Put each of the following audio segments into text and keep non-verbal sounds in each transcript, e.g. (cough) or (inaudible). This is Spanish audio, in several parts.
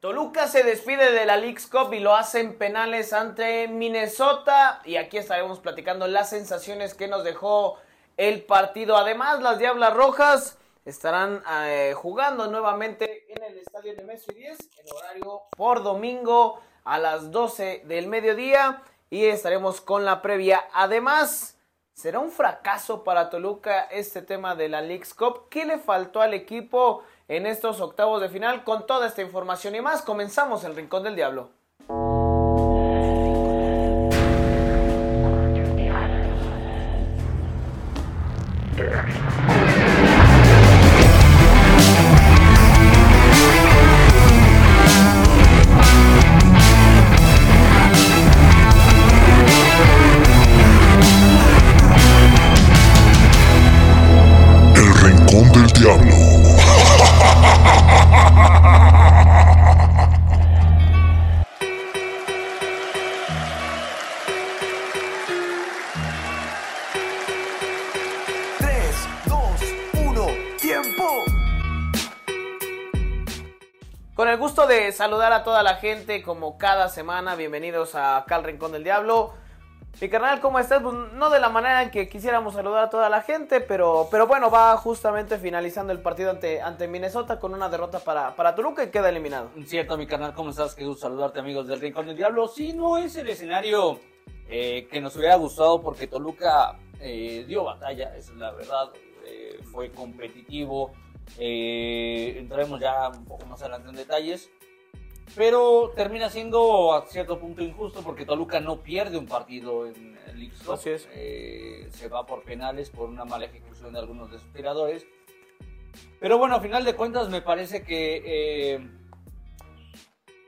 Toluca se despide de la League's Cup y lo hace en penales ante Minnesota. Y aquí estaremos platicando las sensaciones que nos dejó el partido. Además, las Diablas Rojas estarán eh, jugando nuevamente en el estadio de Messi 10 en horario por domingo a las 12 del mediodía. Y estaremos con la previa. Además, será un fracaso para Toluca este tema de la League's Cup. ¿Qué le faltó al equipo? En estos octavos de final. Con toda esta información y más, comenzamos el Rincón del Diablo. De saludar a toda la gente como cada semana, bienvenidos a acá al Rincón del Diablo. Mi carnal, ¿cómo estás? Pues no de la manera en que quisiéramos saludar a toda la gente, pero, pero bueno, va justamente finalizando el partido ante, ante Minnesota con una derrota para, para Toluca y queda eliminado. Cierto, mi carnal, ¿cómo estás? Qué gusto saludarte, amigos del Rincón del Diablo. Sí, no es el escenario eh, que nos hubiera gustado porque Toluca eh, dio batalla, es la verdad. Eh, fue competitivo, eh, entraremos ya un poco más adelante en detalles. Pero termina siendo a cierto punto injusto porque Toluca no pierde un partido en el. Así es. Eh, se va por penales por una mala ejecución de algunos de sus tiradores. Pero bueno, a final de cuentas me parece que eh,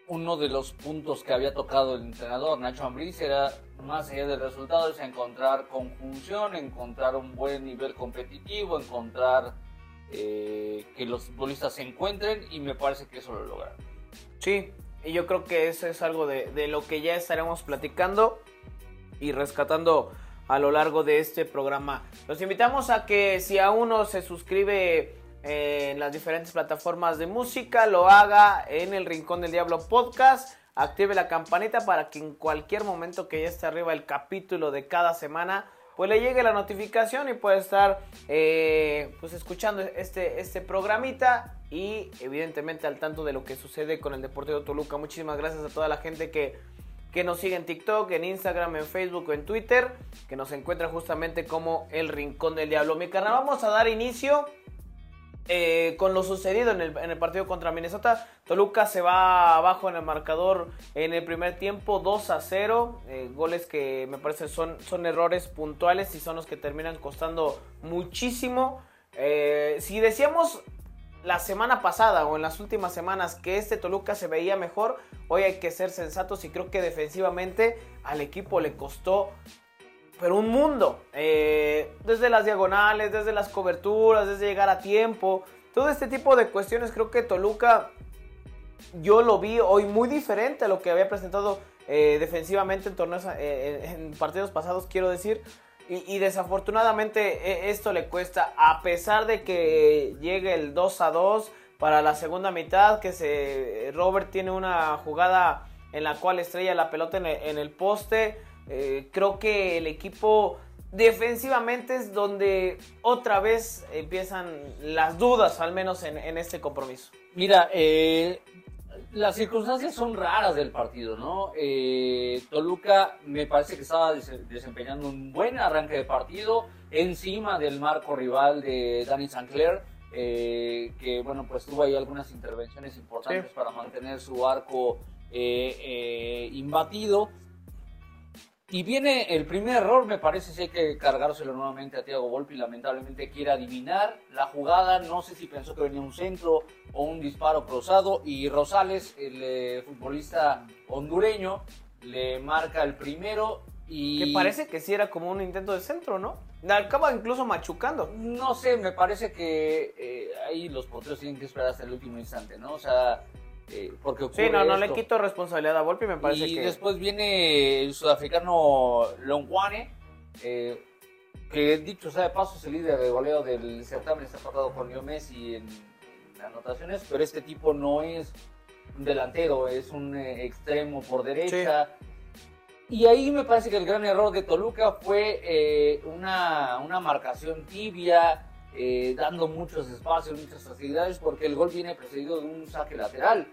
uno de los puntos que había tocado el entrenador Nacho Ambriz era más allá del resultado es encontrar conjunción, encontrar un buen nivel competitivo, encontrar eh, que los futbolistas se encuentren y me parece que eso lo lograron. Sí, y yo creo que eso es algo de, de lo que ya estaremos platicando y rescatando a lo largo de este programa. Los invitamos a que si aún no se suscribe eh, en las diferentes plataformas de música, lo haga en el Rincón del Diablo Podcast. Active la campanita para que en cualquier momento que ya esté arriba el capítulo de cada semana, pues le llegue la notificación y puede estar eh, pues escuchando este, este programita y evidentemente al tanto de lo que sucede con el Deportivo Toluca. Muchísimas gracias a toda la gente que, que nos sigue en TikTok, en Instagram, en Facebook en Twitter, que nos encuentra justamente como el Rincón del Diablo. Mi carnal, vamos a dar inicio eh, con lo sucedido en el, en el, partido contra Minnesota. Toluca se va abajo en el marcador en el primer tiempo, 2 a 0. Eh, goles que me parece son, son errores puntuales y son los que terminan costando muchísimo. Eh, si decíamos la semana pasada o en las últimas semanas que este Toluca se veía mejor, hoy hay que ser sensatos y creo que defensivamente al equipo le costó pero un mundo. Eh, desde las diagonales, desde las coberturas, desde llegar a tiempo. Todo este tipo de cuestiones creo que Toluca yo lo vi hoy muy diferente a lo que había presentado eh, defensivamente en torneos, eh, en partidos pasados, quiero decir. Y, desafortunadamente esto le cuesta, a pesar de que llegue el 2 a 2 para la segunda mitad, que se Robert tiene una jugada en la cual estrella la pelota en el, en poste. Eh, creo que el equipo defensivamente es donde otra vez empiezan las dudas, al menos en, en este compromiso. Mira, eh, las circunstancias son raras del partido, ¿no? Eh, Toluca me parece que estaba des desempeñando un buen arranque de partido encima del marco rival de Danny Sancler. Eh, que bueno pues tuvo ahí algunas intervenciones importantes sí. para mantener su arco imbatido y viene el primer error, me parece si hay que cargárselo nuevamente a Thiago Volpi, lamentablemente quiere adivinar la jugada, no sé si pensó que venía un centro o un disparo cruzado y Rosales, el eh, futbolista hondureño, le marca el primero y... Que parece que sí era como un intento de centro, ¿no? Acaba incluso machucando. No sé, me parece que eh, ahí los porteros tienen que esperar hasta el último instante, ¿no? O sea, eh, porque sí, no, no esto. le quito responsabilidad a Volpi, me parece y que... después viene el sudafricano Longwane, eh, que dicho sea de paso es el líder de goleo del certamen, está empatado con Leo Messi en, en anotaciones, pero este tipo no es un delantero, es un eh, extremo por derecha. Y ahí me parece que el gran error de Toluca fue eh, una, una marcación tibia, eh, dando muchos espacios, muchas facilidades, porque el gol viene precedido de un saque lateral.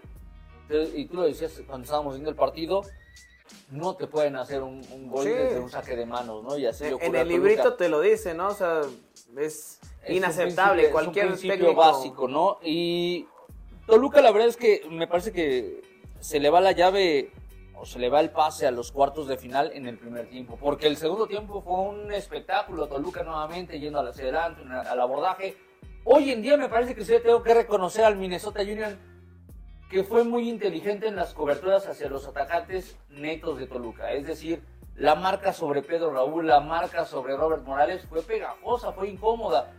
Y tú lo decías cuando estábamos viendo el partido, no te pueden hacer un, un gol Sí. desde un saque de manos, ¿no? Y así En el librito te lo dice, ¿no? O sea, es, Es inaceptable. Cualquier es un principio técnico básico, ¿no? Y Toluca, la verdad es que me parece que se le va la llave o se le va el pase a los cuartos de final en el primer tiempo, porque el segundo tiempo fue un espectáculo. Toluca nuevamente yendo adelante, una- al abordaje. Hoy en día me parece que sí tengo que reconocer al Minnesota Union que fue muy inteligente en las coberturas hacia los atacantes netos de Toluca. Es decir, la marca sobre Pedro Raúl, la marca sobre Robert Morales fue pegajosa, fue incómoda.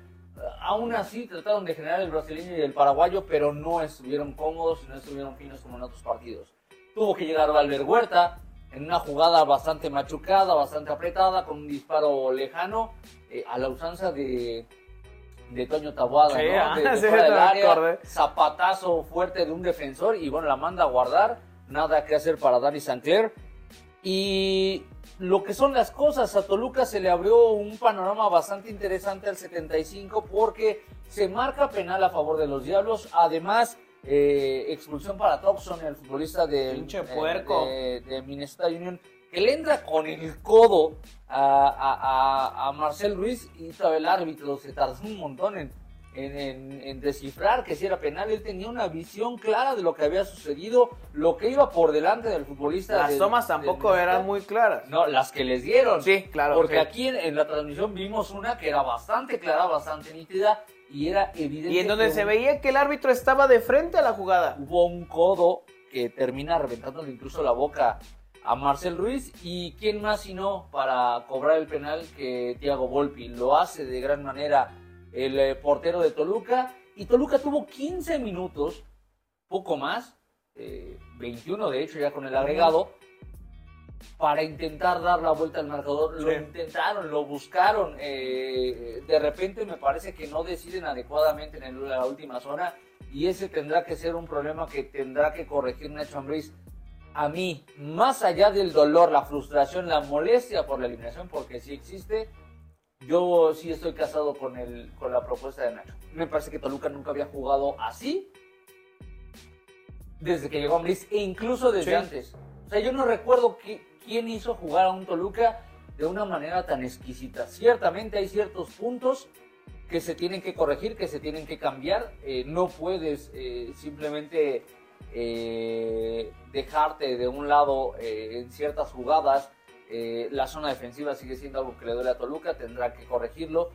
Aún así trataron de generar el brasileño y el paraguayo, pero no estuvieron cómodos y no estuvieron finos como en otros partidos. Tuvo que llegar Valver Huerta en una jugada bastante machucada, bastante apretada, con un disparo lejano, eh, a la usanza de, de Toño Taboada, Sí, ¿no? ah, De- de sí, fuera del área, zapatazo fuerte de un defensor y bueno, la manda a guardar, nada que hacer para Dani Sancler. Y lo que son las cosas, a Toluca se le abrió un panorama bastante interesante al 75 porque se marca penal a favor de los Diablos, además eh, expulsión para Toxon, el futbolista del- Pinche eh, puerco. de, de Minnesota Union, que le entra con el codo a, a- a- a Marcel Ruiz y todavía el árbitro se tardó un montón en, en- en- en descifrar que si era penal. Él tenía una visión clara de lo que había sucedido, lo que iba por delante del futbolista. Las del- tomas tampoco eran muy claras. No, las que les dieron. Sí, claro. Porque sí. aquí en, en la transmisión vimos una que era bastante clara, bastante nítida y era evidente. Y en donde se un- veía que el árbitro estaba de frente a la jugada. hubo un codo que termina reventándole incluso la boca a Marcel Ruiz y quién más sino para cobrar el penal que Thiago Volpi lo hace de gran manera el eh, portero de Toluca. Y Toluca tuvo 15 minutos poco más eh, 21 de hecho ya con el agregado para intentar dar la vuelta al marcador. Lo intentaron lo buscaron eh, de repente me parece que no deciden adecuadamente en el- la última zona y ese tendrá que ser un problema que tendrá que corregir Nacho Ambriz. A mí, más allá del dolor, la frustración, la molestia por la eliminación, porque sí existe, yo sí estoy casado con, el, con la propuesta de Nacho. Me parece que Toluca nunca había jugado así desde que llegó Ambriz e incluso desde Sí. antes. O sea, yo no recuerdo qui- quién hizo jugar a un Toluca de una manera tan exquisita. Ciertamente hay ciertos puntos que se tienen que corregir, que se tienen que cambiar. Eh, no puedes eh, simplemente eh, dejarte de un lado en ciertas jugadas. Eh, la zona defensiva sigue siendo algo que le duele a Toluca, tendrá que corregirlo.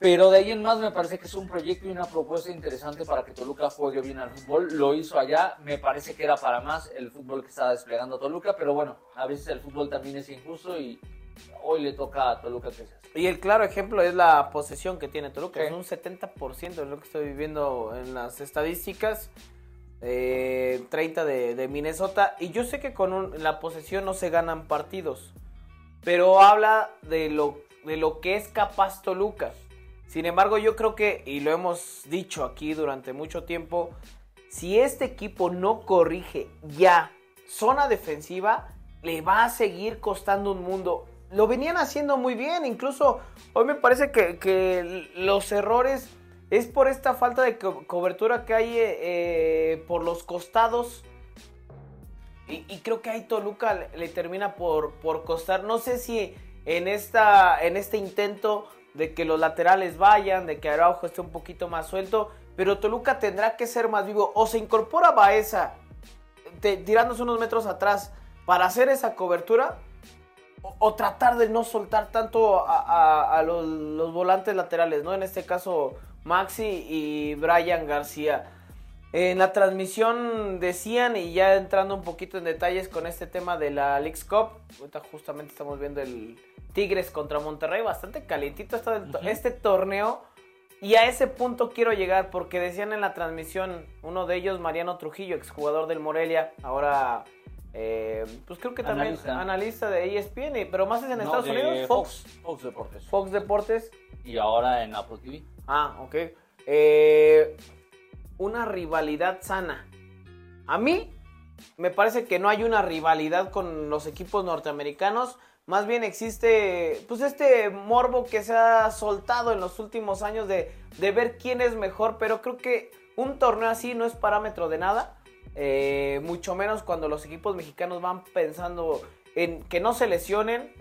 Pero de ahí en más me parece que es un proyecto y una propuesta interesante para que Toluca juegue bien al fútbol. Lo hizo allá, me parece que era para más el fútbol que estaba desplegando Toluca, pero bueno, a veces el fútbol también es injusto y hoy le toca a Toluca que. Y el claro ejemplo es la posesión que tiene Toluca. Sí. Es un 70% de lo que estoy viviendo en las estadísticas. Eh, 30 de, Minnesota. Y yo sé que con la posesión no se ganan partidos. Pero habla de lo, de lo que es capaz Toluca. Sin embargo, yo creo que, y lo hemos dicho aquí durante mucho tiempo, si este equipo no corrige ya zona defensiva, le va a seguir costando un mundo. Lo venían haciendo muy bien, incluso hoy me parece que los errores es por esta falta de co- cobertura que hay eh, eh, por los costados. Y, creo que ahí Toluca le, termina por, por costar. No sé si en, esta, en este intento de que los laterales vayan, de que Araujo esté un poquito más suelto, pero Toluca tendrá que ser más vivo. O se incorpora Baeza te- tirándose unos metros atrás para hacer esa cobertura, o, tratar de no soltar tanto a los, los volantes laterales, ¿no? En este caso, Maxi y Brian García. En la transmisión decían, y ya entrando un poquito en detalles con este tema de la Leagues Cup, ahorita justamente estamos viendo el Tigres contra Monterrey, bastante calientito está este torneo. Y a ese punto quiero llegar porque decían en la transmisión, uno de ellos, Mariano Trujillo, exjugador del Morelia, ahora, eh, pues creo que también Analista. analista, de ESPN, pero más es en No, Estados Unidos, Fox, Fox, Fox Deportes. Fox Deportes. Y ahora en Apple TV. Ah, ok. Eh, una rivalidad sana A mí me parece que no hay una rivalidad con los equipos norteamericanos. Más bien existe, pues este morbo que se ha soltado en los últimos años de, de ver quién es mejor, pero creo que un torneo así no es parámetro de nada. Eh, mucho menos cuando los equipos mexicanos van pensando en que no se lesionen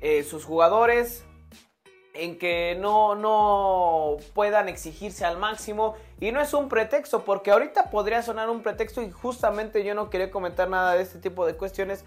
eh, sus jugadores, en que no, no puedan exigirse al máximo. Y no es un pretexto, porque ahorita podría sonar un pretexto y justamente yo no quería comentar nada de este tipo de cuestiones,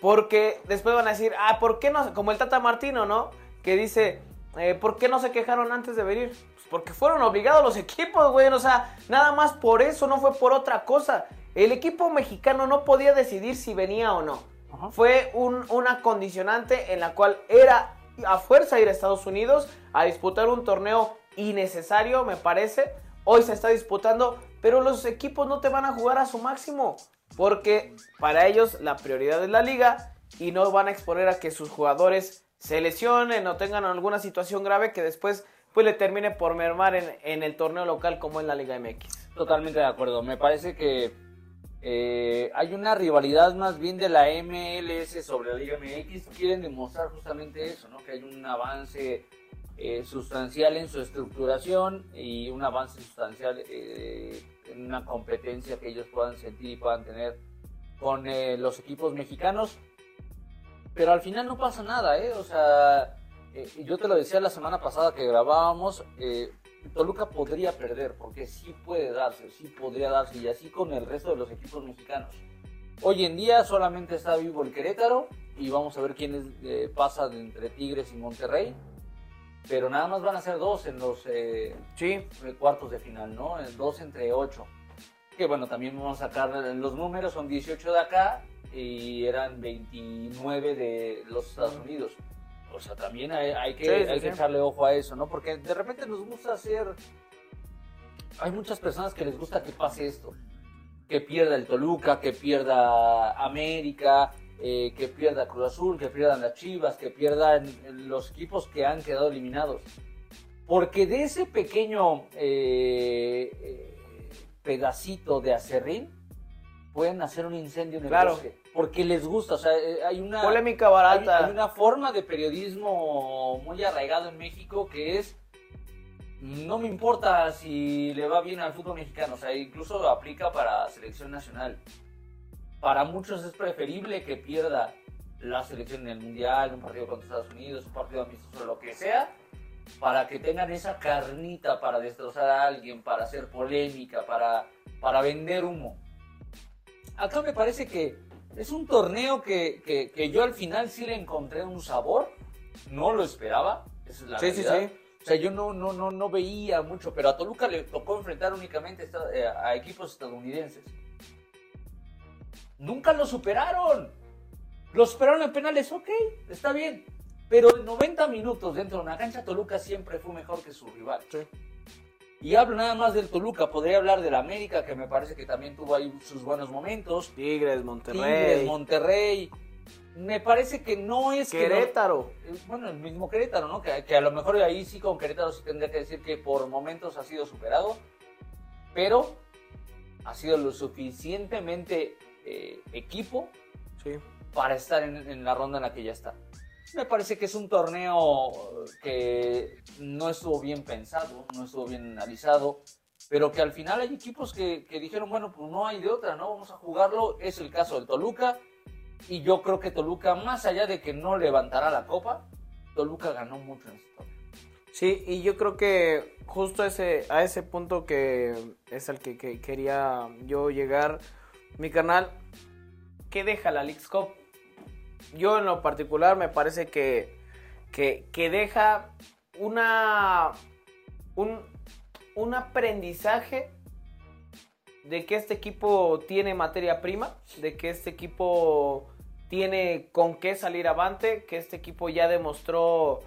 porque después van a decir, ah, ¿por qué no? Como el Tata Martino, ¿no? Que dice, eh, ¿por qué no se quejaron antes de venir? Pues porque fueron obligados los equipos, güey. O sea, nada más por eso, no fue por otra cosa. El equipo mexicano no podía decidir si venía o no. Fue un, una condicionante en la cual era a fuerza ir a Estados Unidos a disputar un torneo innecesario, me parece. Hoy se está disputando, pero los equipos no te van a jugar a su máximo. Porque para ellos la prioridad es la liga y no van a exponer a que sus jugadores se lesionen o tengan alguna situación grave que después pues le termine por mermar en, en el torneo local como en la Liga MX. Totalmente de acuerdo. Me parece que eh, hay una rivalidad más bien de la MLS sobre la Liga MX. Quieren demostrar justamente eso, ¿no? Que hay un avance eh, sustancial en su estructuración y un avance sustancial eh, en una competencia que ellos puedan sentir y puedan tener con los equipos mexicanos. Pero al final no pasa nada, ¿eh? O sea, yo te lo decía la semana pasada que grabábamos, Toluca podría perder, porque sí puede darse, sí podría darse, y así con el resto de los equipos mexicanos. Hoy en día solamente está vivo el Querétaro, y vamos a ver quiénes eh, pasan entre Tigres y Monterrey. Pero nada más van a ser dos en los eh, sí. cuartos de final, ¿no? Dos entre ocho. Que bueno, también vamos a sacar los números, son 18 de acá y eran 29 de los Estados Unidos. O sea, también hay, que, echarle ojo a eso, ¿no? Porque de repente nos gusta hacer... Hay muchas personas que les gusta que pase esto. Que pierda el Toluca, que pierda América, eh, que pierda Cruz Azul, que pierdan las Chivas, que pierdan los equipos que han quedado eliminados. Porque de ese pequeño eh, eh, pedacito de acerrín pueden hacer un incendio en el claro porque les gusta, o sea, eh, hay una... Polémica barata. Hay, una forma de periodismo muy arraigado en México que es, no me importa si le va bien al fútbol mexicano, o sea, incluso aplica para selección nacional. Para muchos es preferible que pierda la selección en el Mundial, un partido contra Estados Unidos, un partido amistoso, lo que sea, para que tengan esa carnita para destrozar a alguien, para hacer polémica, para, para vender humo. Acá me parece que es un torneo que, yo al final sí le encontré un sabor. No lo esperaba. Esa es la sí, Sí, sí. O sea, yo no, no, no, no veía mucho, pero a Toluca le tocó enfrentar únicamente eh, a equipos estadounidenses. Nunca lo superaron. Lo superaron en penales, ok, está bien. Pero en 90 minutos dentro de una cancha, Toluca siempre fue mejor que su rival. Sí. Y hablo nada más del Toluca, podría hablar del América, que me parece que también tuvo ahí sus buenos momentos. Tigres, Monterrey. Tigres, Monterrey. Me parece que no es Querétaro. Eh, bueno, el mismo Querétaro, ¿no? Que, a lo mejor ahí sí con Querétaro sí tendría que decir que por momentos ha sido superado, pero ha sido lo suficientemente eh, equipo para estar en la ronda en la que ya está. Me parece que es un torneo que no estuvo bien pensado, no estuvo bien analizado, pero que al final hay equipos que, dijeron, bueno, pues no hay de otra, ¿no? Vamos a jugarlo. Es el caso del Toluca. Y yo creo que Toluca, más allá de que no levantará la copa, Toluca ganó mucho en este torneo. Sí, y yo creo que justo ese, a ese punto que es al que, quería yo llegar, mi canal, ¿qué deja la League's Cup? Yo en lo particular me parece que, que, deja una, un, un aprendizaje de que este equipo tiene materia prima, de que este equipo tiene con qué salir avante, que este equipo ya demostró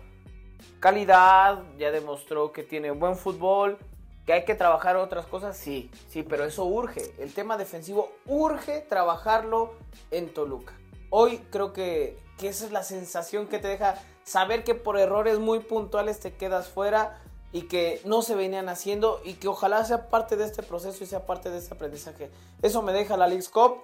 calidad, ya demostró que tiene buen fútbol, que hay que trabajar otras cosas, sí, sí, pero eso urge. El tema defensivo urge trabajarlo en Toluca. Hoy creo que, esa es la sensación que te deja saber que por errores muy puntuales te quedas fuera. y que no se venían haciendo y que ojalá sea parte de este proceso y sea parte de este aprendizaje. Eso me deja la League's Cup,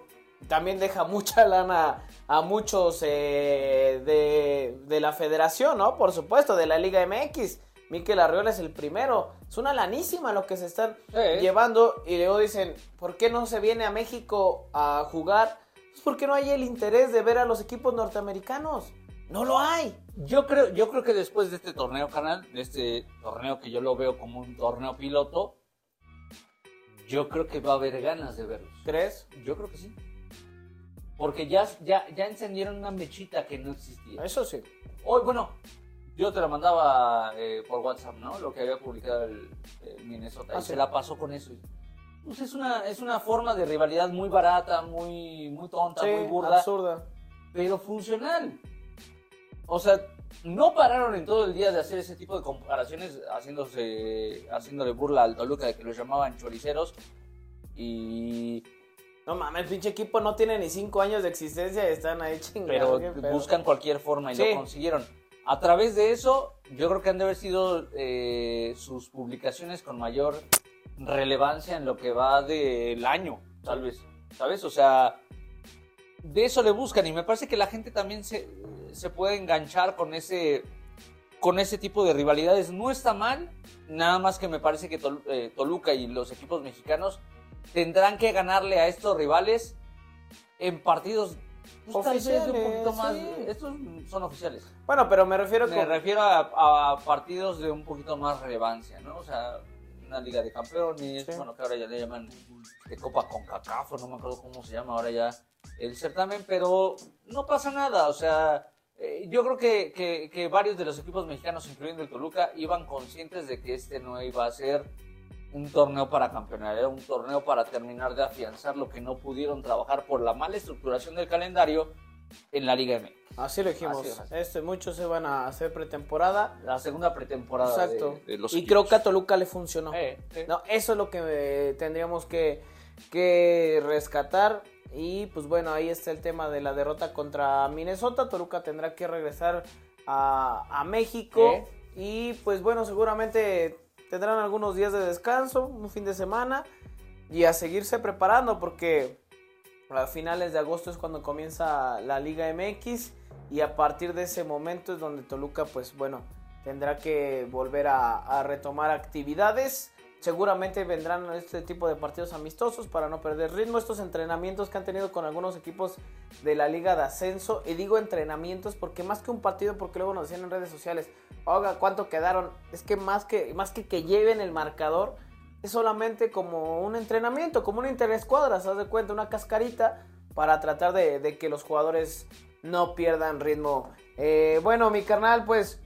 también deja (laughs) mucha lana a muchos eh, de, de la federación, ¿no? Por supuesto, de la Liga MX. Miquel Arriola es el primero. Es una lanísima lo que se están llevando. Y luego dicen, ¿por qué no se viene a México a jugar? Pues porque no hay el interés de ver a los equipos norteamericanos. No lo hay. Yo creo, yo creo que después de este torneo, canal, de este torneo que yo lo veo como un torneo piloto, yo creo que va a haber ganas de verlos. ¿Crees? Yo creo que sí. Porque ya, ya, ya encendieron una mechita que no existía. Eso sí. Hoy, bueno, yo te la mandaba eh, por WhatsApp, ¿no? Lo que había publicado el, el Minnesota. Ah, y sí. se la pasó con eso. Pues es una, es una forma de rivalidad muy barata, muy, muy tonta, Sí, muy burda, absurda. pero funcional. O sea, no pararon en todo el día de hacer ese tipo de comparaciones, haciéndose, haciéndole burla al Toluca de que los llamaban choriceros. Y No mames, el pinche equipo no tiene ni cinco años de existencia y están ahí pero chingados. pedo. buscan cualquier forma y Sí. lo consiguieron. A través de eso, yo creo que han de haber sido eh, sus publicaciones con mayor relevancia en lo que va del año, tal vez. ¿Sabes? O sea, de eso le buscan y me parece que la gente también se, se puede enganchar con ese, con ese tipo de rivalidades. No está mal, nada más que me parece que Tol- eh, Toluca y los equipos mexicanos tendrán que ganarle a estos rivales en partidos pues, de un Oficiales, poquito más. sí. Estos son oficiales. Bueno, pero me refiero Me con... refiero a, a partidos de un poquito más relevancia, ¿no? O sea, una liga de campeones, Sí. bueno, que ahora ya le llaman de Copa con Cacafo, no me acuerdo cómo se llama ahora ya el certamen, pero no pasa nada, o sea, eh, yo creo que, que- que varios de los equipos mexicanos, incluyendo el Toluca, iban conscientes de que este no iba a ser un torneo para campeonar, era un torneo para terminar de afianzar lo que no pudieron trabajar por la mala estructuración del calendario en la Liga MX. Así lo dijimos. Así Este, muchos se van a hacer pretemporada. La segunda pretemporada Exacto. de, los y equipos. creo que a Toluca le funcionó. Eh, eh. No, eso es lo que eh, tendríamos que, que rescatar. Y pues bueno, ahí está el tema de la derrota contra Minnesota. Toluca tendrá que regresar a, a México. ¿Eh? Y pues bueno, seguramente tendrán algunos días de descanso, un fin de semana. Y a seguirse preparando porque a finales de agosto es cuando comienza la Liga MX. Y a partir de ese momento es donde Toluca pues bueno tendrá que volver a, retomar actividades. Seguramente vendrán este tipo de partidos amistosos para no perder ritmo. Estos entrenamientos que han tenido con algunos equipos de la Liga de Ascenso. Y digo entrenamientos porque más que un partido, porque luego nos decían en redes sociales, oiga, ¿cuánto quedaron? Es que más que, más que que lleven el marcador, es solamente como un entrenamiento, como una interescuadra, ¿se de cuenta? Una cascarita para tratar de, de que los jugadores no pierdan ritmo. Eh, bueno, mi carnal, pues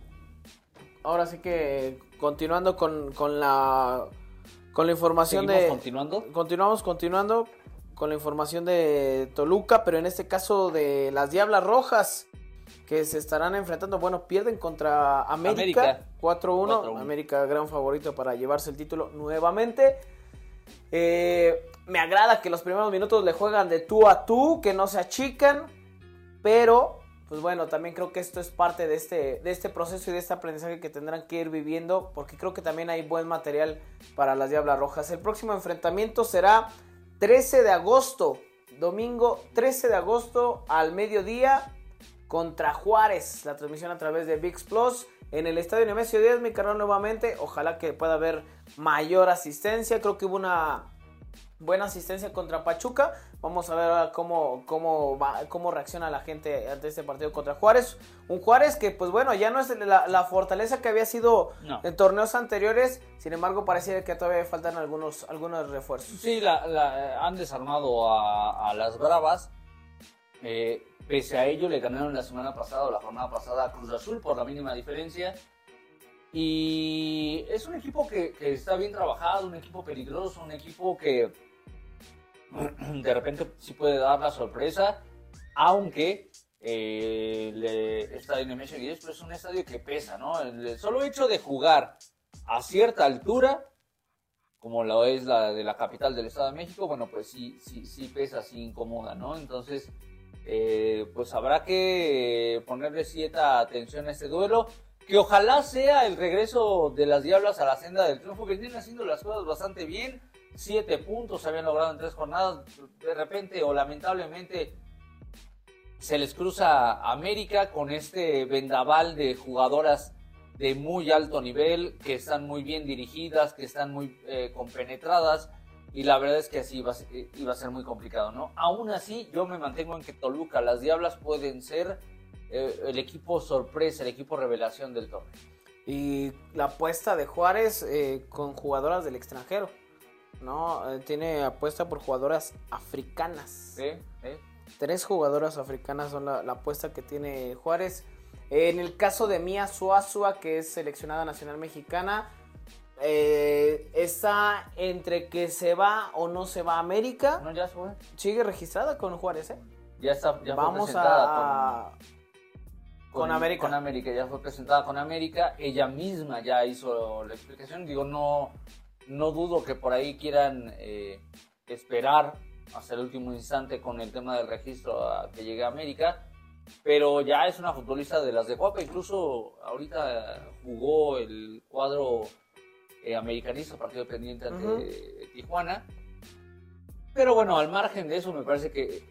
ahora sí que continuando con, con la con la información ¿Seguimos de continuando? continuamos continuando con la información de Toluca, pero en este caso de las Diablas Rojas que se estarán enfrentando, bueno, pierden contra América, América. 4-1, 4-1. América gran favorito para llevarse el título nuevamente. Eh, me agrada que los primeros minutos le juegan de tú a tú, que no se achican, pero pues bueno, también creo que esto es parte de este, de este proceso y de este aprendizaje que tendrán que ir viviendo, porque creo que también hay buen material para las Diablas Rojas. El próximo enfrentamiento será 13 de agosto, domingo 13 de agosto al mediodía contra Juárez. La transmisión a través de VIX Plus en el estadio Nemesio 10, mi canal nuevamente. Ojalá que pueda haber mayor asistencia. Creo que hubo una buena asistencia contra Pachuca. Vamos a ver ahora cómo, cómo, va- cómo reacciona la gente ante este partido contra Juárez. Un Juárez que, pues bueno, ya no es la, la fortaleza que había sido No. en torneos anteriores. Sin embargo, parecía que todavía faltan algunos, algunos refuerzos. Sí, la, la- han desarmado a, a las Bravas. Eh, pese a ello, le ganaron la semana pasada o la jornada pasada a Cruz Azul por la mínima diferencia. Y es un equipo que, que está bien trabajado, un equipo peligroso, un equipo que (clears throat) de repente sí puede dar la sorpresa, aunque eh, el estadio Nemesio 10 pues, es un estadio que pesa, ¿no? El solo hecho de jugar a cierta altura como lo es la de la capital del Estado de México, bueno, pues sí, sí, sí pesa, sí incomoda, ¿no? Entonces, eh, pues habrá que ponerle cierta atención a este duelo. que ojalá sea el regreso de las Diablas a la senda del triunfo, que vienen haciendo las cosas bastante bien. Siete puntos se habían logrado en tres jornadas. De repente o lamentablemente se les cruza América con este vendaval de jugadoras de muy alto nivel, que están muy bien dirigidas, que están muy eh, compenetradas. Y la verdad es que así iba, a ser- iba a ser muy complicado, ¿no? Aún así, yo me mantengo en que Toluca, las Diablas pueden ser eh, el equipo sorpresa, el equipo revelación del torneo. Y la apuesta de Juárez eh, con jugadoras del extranjero. ¿no? Eh, tiene apuesta por jugadoras africanas. ¿Sí? Tres jugadoras africanas son la, la apuesta que tiene Juárez. En el caso de Mia Suazua, que es seleccionada nacional mexicana, eh, está entre que se va o no se va a América. No, ya fue. Sigue registrada con Juárez, ¿eh? Ya está. Ya fue Vamos presentada a... con América. Con América, ya fue presentada con América. Ella misma ya hizo la explicación. Digo, no, no dudo que por ahí quieran eh, esperar hasta el último instante con el tema del registro a que llegue a América. Pero ya es una futbolista de las de Copa. Incluso ahorita jugó el cuadro eh, americanista, partido pendiente ante. Tijuana. Pero bueno, al margen de eso, me parece que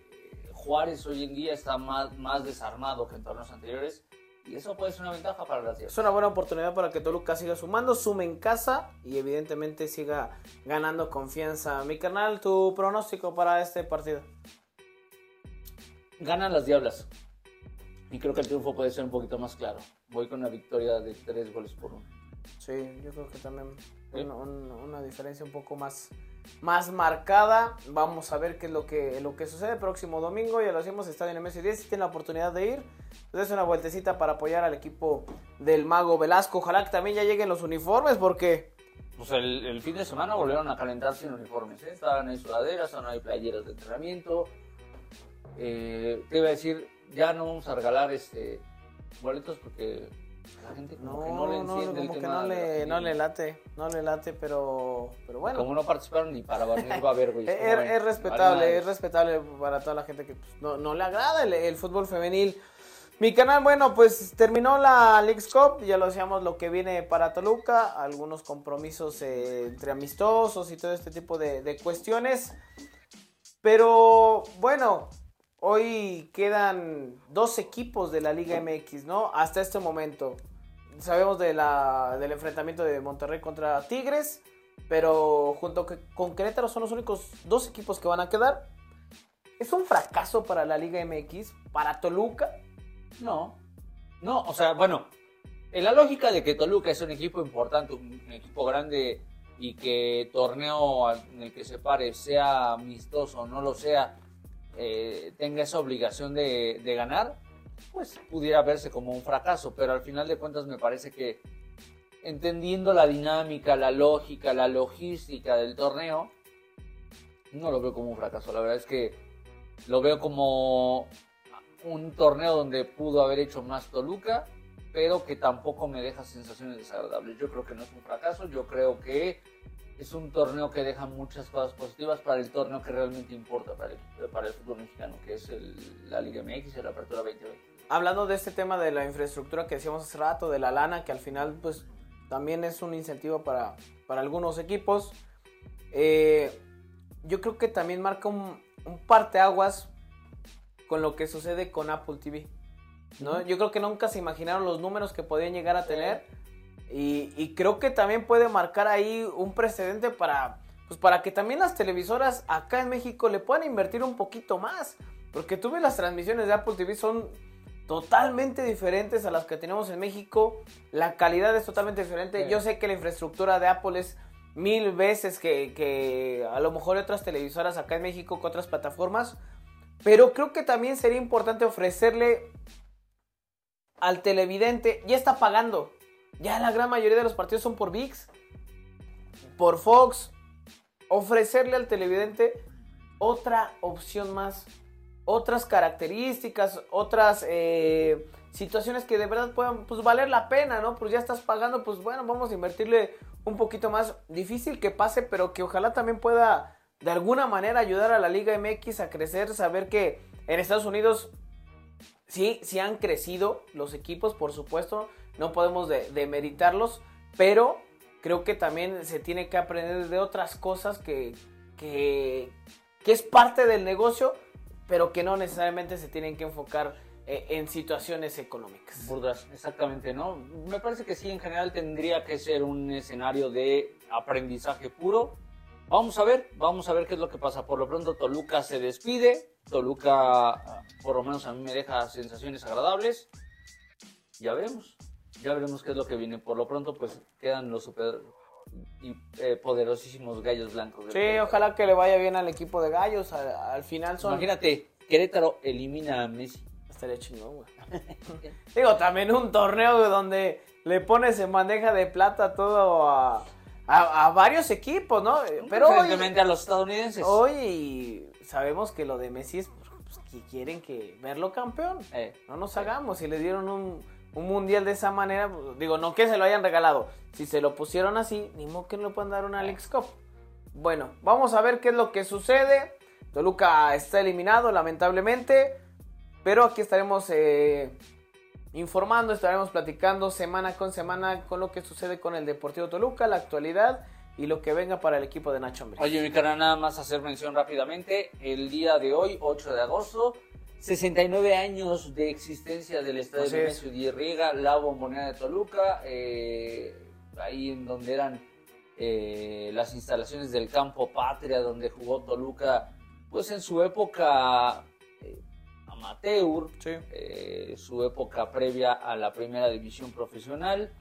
Juárez hoy en día está más, más desarmado que en torneos anteriores. Y eso puede ser una ventaja para las Es Diablas. una buena oportunidad para que Toluca siga sumando, sume en casa y evidentemente siga ganando confianza. Mi canal, tu pronóstico para este partido. Ganan las Diablas. Y creo que el triunfo puede ser un poquito más claro. Voy con una victoria de tres goles por uno. Sí, yo creo que también una, un- una diferencia un poco más, más marcada. Vamos a ver qué es lo que, lo que sucede próximo domingo. Ya lo hacemos, Estadio en MS10. Si tienen la oportunidad de ir, pues es una vueltecita para apoyar al equipo del Mago Velasco. Ojalá que también ya lleguen los uniformes porque Pues el, el fin de semana volvieron a calentar sin uniformes. ¿eh? Estaban ahí sudaderas, estaban ahí playeras de entrenamiento. Eh, te iba a decir, ya no vamos a regalar este boletos porque la gente como no, que no le no, enciende el como que no le, no late, no le late, pero, pero bueno. Como no participaron ni para barrer va a haber, güey. (laughs) Es, respetable, vale, es respetable para toda la gente que pues, no, no le agrada el, el fútbol femenil. Mi canal, bueno, pues terminó la Leagues Cup, ya lo decíamos lo que viene para Toluca, algunos compromisos eh, entre amistosos y todo este tipo de, de cuestiones. Pero bueno, hoy quedan dos equipos de la Liga MX, ¿no? Hasta este momento. Sabemos de la, del enfrentamiento de Monterrey contra Tigres, pero junto con Querétaro son los únicos dos equipos que van a quedar. Es un fracaso para la Liga MX, para Toluca. No, no, o sea, bueno, en la lógica de que Toluca es un equipo importante, un equipo grande y que torneo en el que se pare sea amistoso o no lo sea, eh, tenga esa obligación de, de ganar, pues pudiera verse como un fracaso, pero al final de cuentas me parece que entendiendo la dinámica, la lógica, la logística del torneo, no lo veo como un fracaso, la verdad es que lo veo como un torneo donde pudo haber hecho más Toluca, pero que tampoco me deja sensaciones desagradables. Yo creo que no es un fracaso, yo creo que es un torneo que deja muchas cosas positivas para el torneo que realmente importa para el, para el fútbol mexicano, que es el- la Liga MX y la Apertura 2020. Hablando de este tema de la infraestructura que decíamos hace rato, de la lana, que al final pues también es un incentivo para, para algunos equipos. eh, yo creo que también marca un, un parteaguas con lo que sucede con Apple TV. ¿no? Yo creo que nunca se imaginaron los números que podían llegar a tener. Y, y creo que también puede marcar ahí un precedente para, pues para que también las televisoras acá en México le puedan invertir un poquito más. Porque tú ves las transmisiones de Apple TV son totalmente diferentes a las que tenemos en México. La calidad es totalmente diferente. Sí. Yo sé que la infraestructura de Apple es mil veces que, que a lo mejor otras televisoras acá en México que otras plataformas. Pero creo que también sería importante ofrecerle al televidente, ya está pagando. Ya la gran mayoría de los partidos son por VIX, por Fox. Ofrecerle al televidente otra opción más, otras características, otras eh, situaciones que de verdad puedan pues, valer la pena, ¿no? Pues ya estás pagando, pues bueno, vamos a invertirle un poquito más. Difícil que pase, pero que ojalá también pueda de alguna manera ayudar a la Liga MX a crecer, saber que en Estados Unidos sí, sí han crecido los equipos, por supuesto. no podemos de- demeritarlos, pero creo que también se tiene que aprender de otras cosas que, que, que es parte del negocio, pero que no necesariamente se tienen que enfocar eh, en situaciones económicas. Burdas, exactamente, ¿no? Me parece que sí, en general tendría que ser un escenario de aprendizaje puro. Vamos a ver, vamos a ver qué es lo que pasa. Por lo pronto Toluca se despide. Toluca, por lo menos a mí me deja sensaciones agradables. Ya veremos, ya veremos qué es lo que viene. Por lo pronto, pues quedan los super y eh, poderosísimos gallos blancos. Sí, ojalá que le vaya bien al equipo de gallos. Al, al final son. Imagínate, Querétaro elimina a Messi. Estaría chingón, güey. (laughs) Digo, también un torneo donde le pones en bandeja de plata todo a, a- a varios equipos, ¿no? Pero hoy, a los estadounidenses. hoy sabemos que lo de Messi es pues, que quieren que verlo campeón. Eh, No nos hagamos, si le dieron un, un mundial de esa manera, pues, digo, no que se lo hayan regalado. Si se lo pusieron así, ni modo que no le puedan dar una Alex Cup. Bueno, vamos a ver qué es lo que sucede. Toluca está eliminado, lamentablemente. Pero aquí estaremos eh, informando, estaremos platicando semana con semana con lo que sucede con el Deportivo Toluca, la actualidad y lo que venga para el equipo de Nacho Ambriz. Oye, mi cara, nada más hacer mención rápidamente. El día de hoy, 8 de agosto, 69 años de existencia del Estadio. Nemesio Di Riega, la bombonera de Toluca, eh, ahí en donde eran eh, las instalaciones del Campo Patria, donde jugó Toluca, pues en su época amateur, Sí. eh, su época previa a la primera división profesional.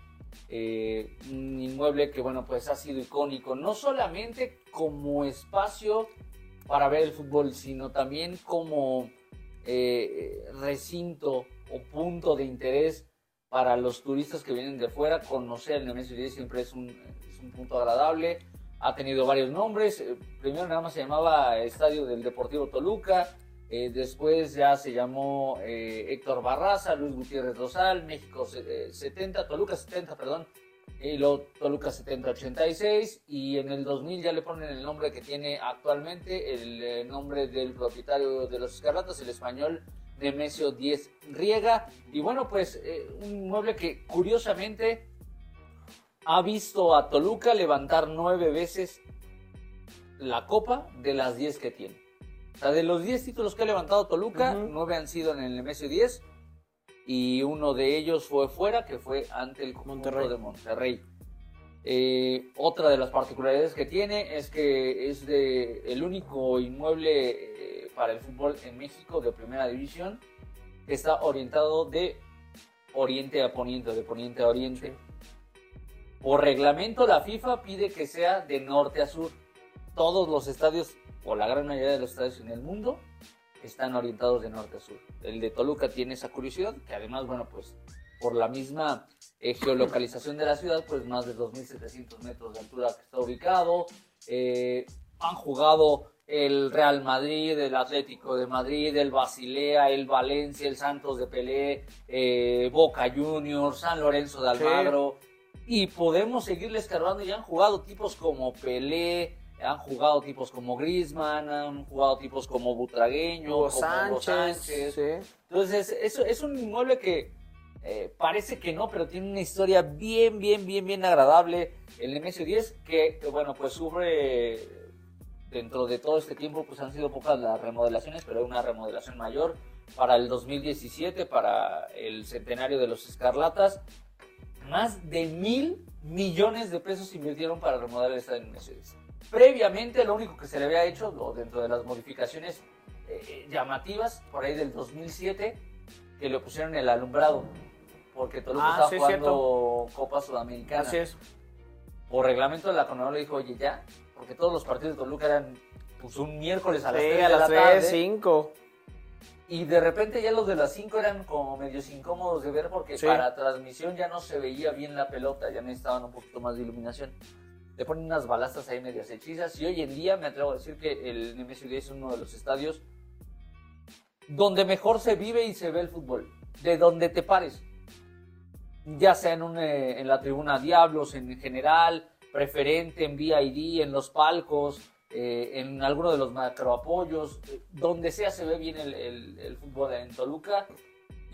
eh, un inmueble que, bueno, pues ha sido icónico, no solamente como espacio para ver el fútbol, sino también como eh, recinto o punto de interés para los turistas que vienen de fuera. Conocer el Nemesio 10 siempre es un, es un punto agradable. Ha tenido varios nombres. Primero nada más se llamaba Estadio del Deportivo Toluca. Eh, después ya se llamó eh, Héctor Barraza, Luis Gutiérrez Rosal, México eh, 70, Toluca 70, perdón, y luego Toluca 7086, y en el 2000 ya le ponen el nombre que tiene actualmente, el eh, nombre del propietario de los Escarlatas, el español Nemesio 10 Riega, y bueno, pues eh, un mueble que curiosamente ha visto a Toluca levantar nueve veces la copa de las 10 que tiene. O sea, de los 10 títulos que ha levantado Toluca, Ujú. 9 han sido en el Nemesio 10 y uno de ellos fue fuera, que fue ante el Monterrey. de Monterrey. Eh, otra de las particularidades que tiene es que es de el único inmueble eh, para el fútbol en México de primera división que está orientado de oriente a poniente, de poniente a oriente. Por reglamento, la FIFA pide que sea de norte a sur. Todos los estadios, o la gran mayoría de los estadios en el mundo, están orientados de norte a sur. El de Toluca tiene esa curiosidad, que además, bueno, pues por la misma eh, geolocalización de la ciudad, pues más de 2.700 metros de altura que está ubicado. Eh, han jugado el Real Madrid, el Atlético de Madrid, el Basilea, el Valencia, el Santos de Pelé, eh, Boca Juniors, San Lorenzo de Sí. Almagro. Y podemos seguirle escarbando y han jugado tipos como Pelé, han jugado tipos como Griezmann, han jugado tipos como Butragueño, Hugo como Sánchez. Sánchez. sí. Entonces, es, es un inmueble que eh, parece que no, pero tiene una historia bien, bien, bien, bien agradable. El Nemesio 10, que, que, bueno, pues sufre dentro de todo este tiempo, pues han sido pocas las remodelaciones, pero hay una remodelación mayor para el 2017, para el centenario de los Escarlatas. Más de mil millones de pesos se invirtieron para remodelar el estadio Nemesio 10. Previamente, lo único que se le había hecho, o dentro de las modificaciones eh, llamativas, por ahí del 2007, que le pusieron el alumbrado, porque Toluca Ah, estaba sí, jugando Copa Sudamericana. Así es. Por reglamento de la CONMEBOL le dijo, oye, ya, porque todos los partidos de Toluca eran pues, un miércoles a las Sí, 3 a de las la tarde, 3, 5. y de repente ya los de las 5 eran como medios incómodos de ver porque Sí. para transmisión ya no se veía bien la pelota, ya necesitaban un poquito más de iluminación. Le ponen unas balastas ahí medias hechizas y hoy en día me atrevo a decir que el Nemesio 10 es uno de los estadios donde mejor se vive y se ve el fútbol, de donde te pares. Ya sea en, eh, en la tribuna Diablos en general, preferente, en VID, en los palcos, eh, en alguno de los macroapoyos, eh, donde sea se ve bien el- el fútbol en Toluca.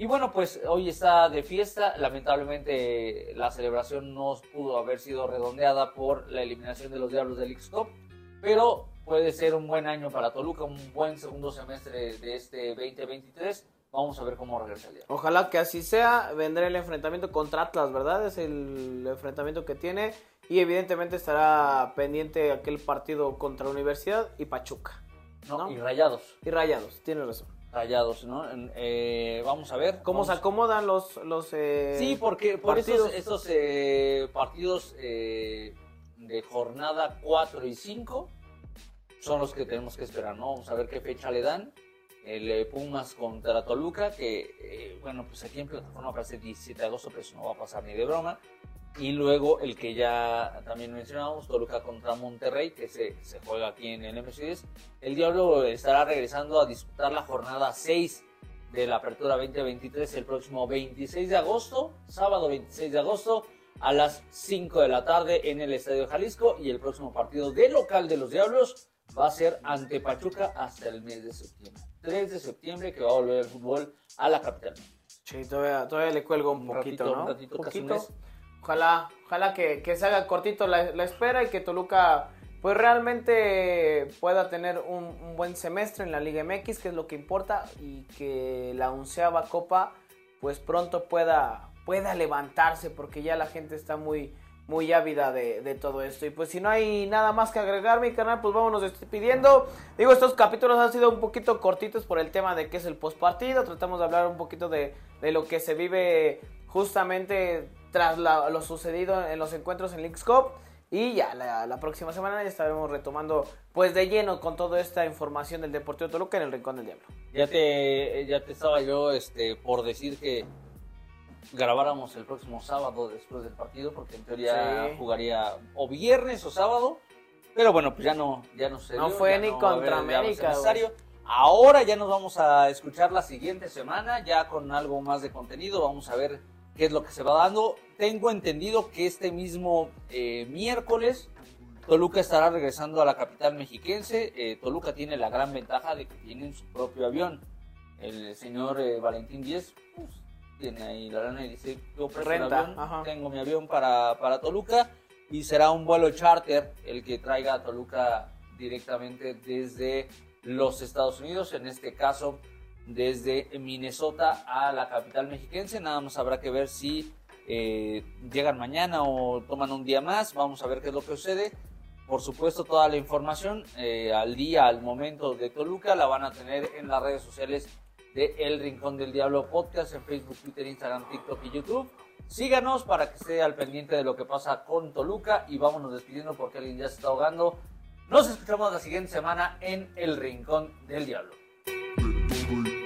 Y bueno, pues hoy está de fiesta. Lamentablemente la celebración no pudo haber sido redondeada por la eliminación de los Diablos del x pero puede ser un buen año para Toluca, un buen segundo semestre de este 2023. Vamos a ver cómo regresa el día. Ojalá que así sea. Vendrá el enfrentamiento contra Atlas, ¿verdad? Es el enfrentamiento que tiene. Y evidentemente estará pendiente aquel partido contra Universidad y Pachuca. ¿no? Y Rayados. Y Rayados, tienes razón. Rayados, ¿no? Eh, vamos a ver. ¿Cómo se acomodan los... los eh, sí, porque por esos, esos eh, partidos de jornada 4 y 5 son los que tenemos que esperar, ¿no? Vamos a ver qué fecha le dan. El Pumas contra Toluca, que, bueno, pues aquí en plataforma parece 17 de agosto, pero eso no va a pasar ni de broma. Y luego el que ya también mencionábamos, Toluca contra Monterrey, que se, se juega aquí en el MC10. El Diablo estará regresando a disputar la jornada 6 de la Apertura 2023 el próximo 26 de agosto, sábado 26 de agosto, a las 5 de la tarde en el Estadio Jalisco. Y el próximo partido de local de los Diablos va a ser ante Pachuca hasta el mes de septiembre. 3 de septiembre que va a volver el fútbol a la capital. Sí, todavía, todavía le cuelgo un, poquito, ¿no? Un ratito, casi un mes. Ojalá, ojalá que, se haga cortito la, espera y que Toluca pues realmente pueda tener un, buen semestre en la Liga MX, que es lo que importa, y que la onceava copa pues pronto pueda, pueda levantarse, porque ya la gente está muy, muy ávida de, todo esto. Y pues si no hay nada más que agregar, mi canal, pues vámonos despidiendo. Digo, estos capítulos han sido un poquito cortitos por el tema de qué es el postpartido. Tratamos de hablar un poquito de, de lo que se vive justamente tras lo sucedido en los encuentros en Leagues Cup. Y ya la, próxima semana ya estaremos retomando pues de lleno con toda esta información del Deportivo Toluca en el Rincón del Diablo. Ya te, ya te estaba yo este, por decir que grabáramos el próximo sábado después del partido, porque en teoría jugaría o viernes o sábado. Pero bueno, pues ya no, ya no se No fue ni contra América. Ahora ya nos vamos a escuchar la siguiente semana, ya con algo más de contenido. Vamos a ver qué es lo que se va dando. Tengo entendido que este mismo eh, miércoles Toluca estará regresando a la capital mexiquense. Eh, Toluca tiene la gran ventaja de que tienen su propio avión. El señor eh, Valentín Díez pues, tiene ahí la lana y dice, yo Renta, tengo mi avión para, para Toluca y será un vuelo charter el que traiga a Toluca directamente desde los Estados Unidos. En este caso, desde Minnesota a la capital mexiquense. Nada más habrá que ver si eh, llegan mañana o toman un día más. Vamos a ver qué es lo que sucede. Por supuesto, toda la información eh, al día, al momento de Toluca, la van a tener en las redes sociales de El Rincón del Diablo Podcast en Facebook, Twitter, Instagram, TikTok y YouTube. Síganos para que esté al pendiente de lo que pasa con Toluca y vámonos despidiendo porque alguien ya se está ahogando. Nos escuchamos la siguiente semana en El Rincón del Diablo. cool.